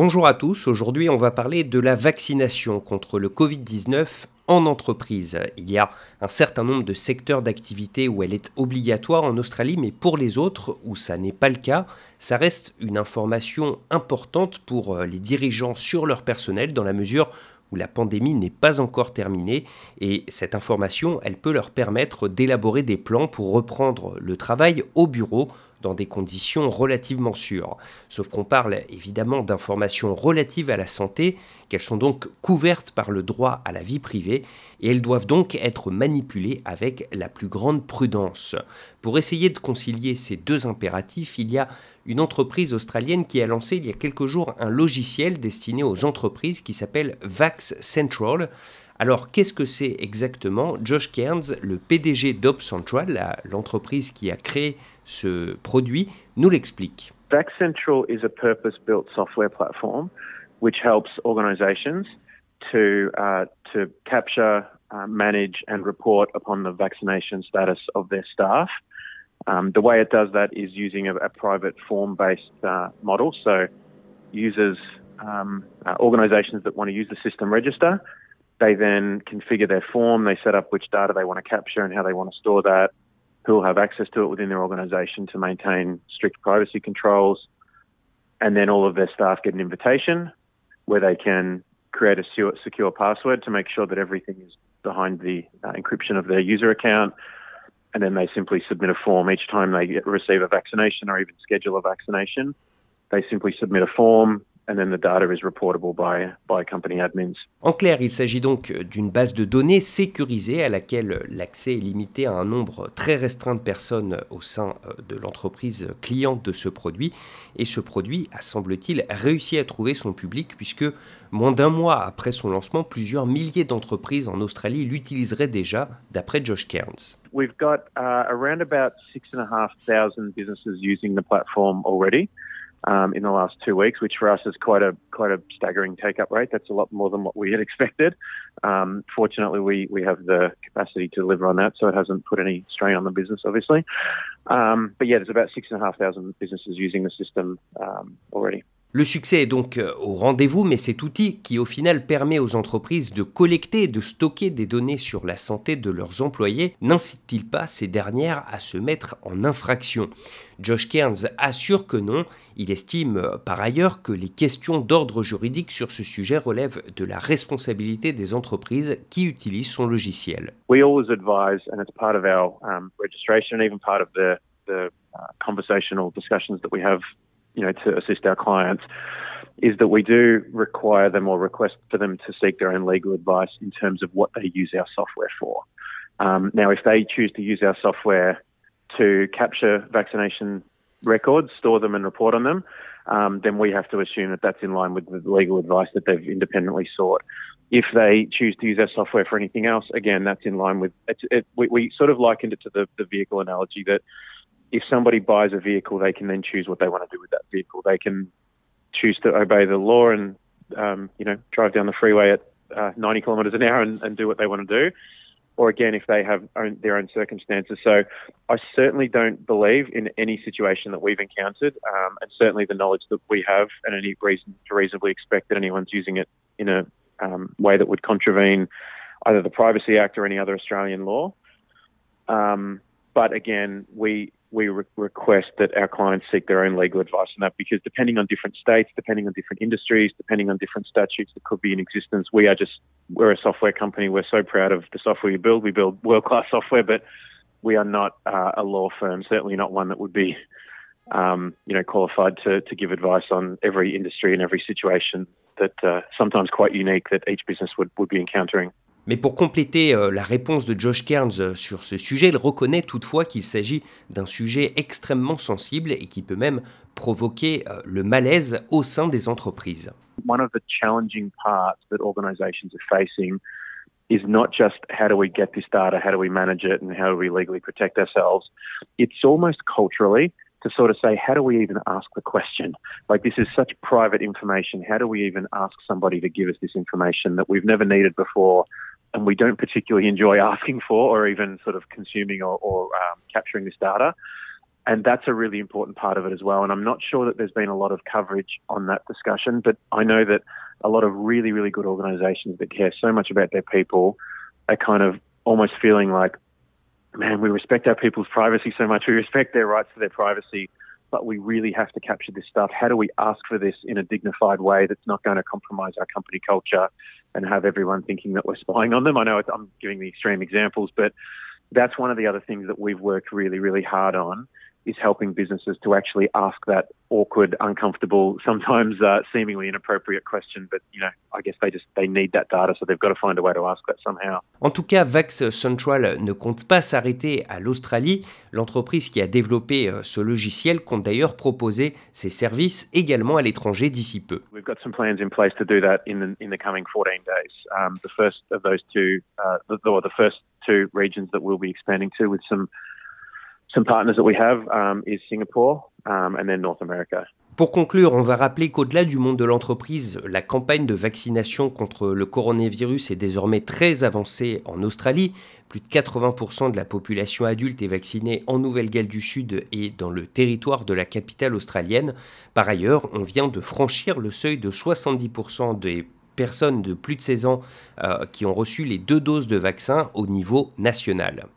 Bonjour à tous, aujourd'hui on va parler de la vaccination contre le Covid-19 en entreprise. Il y a un certain nombre de secteurs d'activité où elle est obligatoire en Australie, mais pour les autres où ça n'est pas le cas, ça reste une information importante pour euh, les dirigeants sur leur personnel dans la mesure où la pandémie n'est pas encore terminée. Et cette information, elle peut leur permettre d'élaborer des plans pour reprendre le travail au bureau dans des conditions relativement sûres. Sauf qu'on parle évidemment d'informations relatives à la santé, qu'elles sont donc couvertes par le droit à la vie privée, et elles doivent donc être manipulées avec la plus grande prudence. Pour essayer de concilier ces deux impératifs, il y a une entreprise australienne qui a lancé il y a quelques jours un logiciel destiné aux entreprises qui s'appelle Vax Central. Alors, qu'est-ce que c'est exactement? Josh Cairns, le PDG d'OpCentral, l'entreprise qui a créé ce produit, nous l'explique. Vax Central is a purpose-built software platform which helps organizations to, uh, to capture, uh, manage and report upon the vaccination status of their staff. Um, the way it does that is using a, a private form-based uh, model. So users, um, uh, organizations that want to use the system register they then configure their form, they set up which data they want to capture and how they want to store that, who will have access to it within their organisation to maintain strict privacy controls. And then all of their staff get an invitation where they can create a secure password to make sure that everything is behind the uh, encryption of their user account. And then they simply submit a form each time they get, receive a vaccination or even schedule a vaccination. They simply submit a form. En clair, il s'agit donc d'une base de données sécurisée à laquelle l'accès est limité à un nombre très restreint de personnes au sein euh, de l'entreprise cliente de ce produit. Et ce produit a, semble-t-il, réussi à trouver son public puisque moins d'un mois après son lancement, plusieurs milliers d'entreprises en Australie l'utiliseraient déjà, d'après Josh Cairns. We've got uh, around about six and a half thousand businesses using the platform already. Um, in the last two weeks, which for us is quite a quite a staggering take up rate. That's a lot more than what we had expected. Um, fortunately, we we have the capacity to deliver on that, so it hasn't put any strain on the business, obviously. Um, but yeah, there's about six and a half thousand businesses using the system um, already. Le succès est donc euh, au rendez-vous, mais cet outil qui au final permet aux entreprises de collecter et de stocker des données sur la santé de leurs employés n'incite-t-il pas ces dernières à se mettre en infraction? Josh Cairns assure que non. Il estime euh, par ailleurs que les questions d'ordre juridique sur ce sujet relèvent de la responsabilité des entreprises qui utilisent son logiciel. We always advise, and it's part of our um, registration, even part of the, the uh, discussions that we have you know, to assist our clients is that we do require them or request for them to seek their own legal advice in terms of what they use our software for. Um, now, if they choose to use our software to capture vaccination records, store them, and report on them, um, then we have to assume that that's in line with the legal advice that they've independently sought. If they choose to use our software for anything else, again, that's in line with it. it we, we, sort of likened it to the, the vehicle analogy that if somebody buys a vehicle, they can then choose what they want to do with that vehicle. They can choose to obey the law and um, you know drive down the freeway at uh, 90 kilometres an hour and, and, do what they want to do. Or again, if they have own, their own circumstances. So I certainly don't believe in any situation that we've encountered, um, and certainly the knowledge that we have, and any reason to reasonably expect that anyone's using it in a um, way that would contravene either the Privacy Act or any other Australian law. Um, but again, we we re- request that our clients seek their own legal advice on that because depending on different states, depending on different industries, depending on different statutes that could be in existence, we are just we're a software company. We're so proud of the software we build. We build world class software, but we are not uh, a law firm. Certainly not one that would be um, you know qualified to to give advice on every industry and every situation that uh, sometimes quite unique that each business would would be encountering. Mais pour compléter euh, la réponse de Josh Cairns euh, sur ce sujet, il reconnaît toutefois qu'il s'agit d'un sujet extrêmement sensible et qui peut même provoquer euh, le malaise au sein des entreprises. One of the challenging parts that organizations are facing is not just how do we get this data, how do we manage it, and how do we legally protect ourselves. It's almost culturally to sort of say, how do we even ask the question? Like, this is such private information. How do we even ask somebody to give us this information that we've never needed before? And we don't particularly enjoy asking for or even sort of consuming or, or um, capturing this data. And that's a really important part of it as well. And I'm not sure that there's been a lot of coverage on that discussion, but I know that a lot of really, really good organizations that care so much about their people are kind of almost feeling like, man, we respect our people's privacy so much. We respect their rights to their privacy, but we really have to capture this stuff. How do we ask for this in a dignified way that's not going to compromise our company culture and have everyone thinking that we're spying on them? I know I'm giving the extreme examples, but that's one of the other things that we've worked really, really hard on is helping businesses to actually ask that awkward, uncomfortable, sometimes uh, seemingly inappropriate question. But you know, I guess they just they need that data, so they've got to find a way to ask that somehow. En tout cas, Vax Central ne compte pas s'arrêter à l'Australie. L'entreprise qui a développé euh, ce logiciel compte d'ailleurs proposer ses services également à l'étranger d'ici peu. We've got some plans in place to do that in the, in the coming 14 days. Um, the first of those two, uh, the, or the first two regions that we'll be expanding to with some some partners that we have um, is Singapore um, and then North America. Pour conclure, on va rappeler qu'au-delà du monde de l'entreprise, la campagne de vaccination contre le coronavirus est désormais très avancée en Australie. Plus de 80% de la population adulte est vaccinée en Nouvelle-Galles du Sud et dans le territoire de la capitale australienne. Par ailleurs, on vient de franchir le seuil de 70% des personnes de plus de 16 ans euh, qui ont reçu les deux doses de vaccin au niveau national.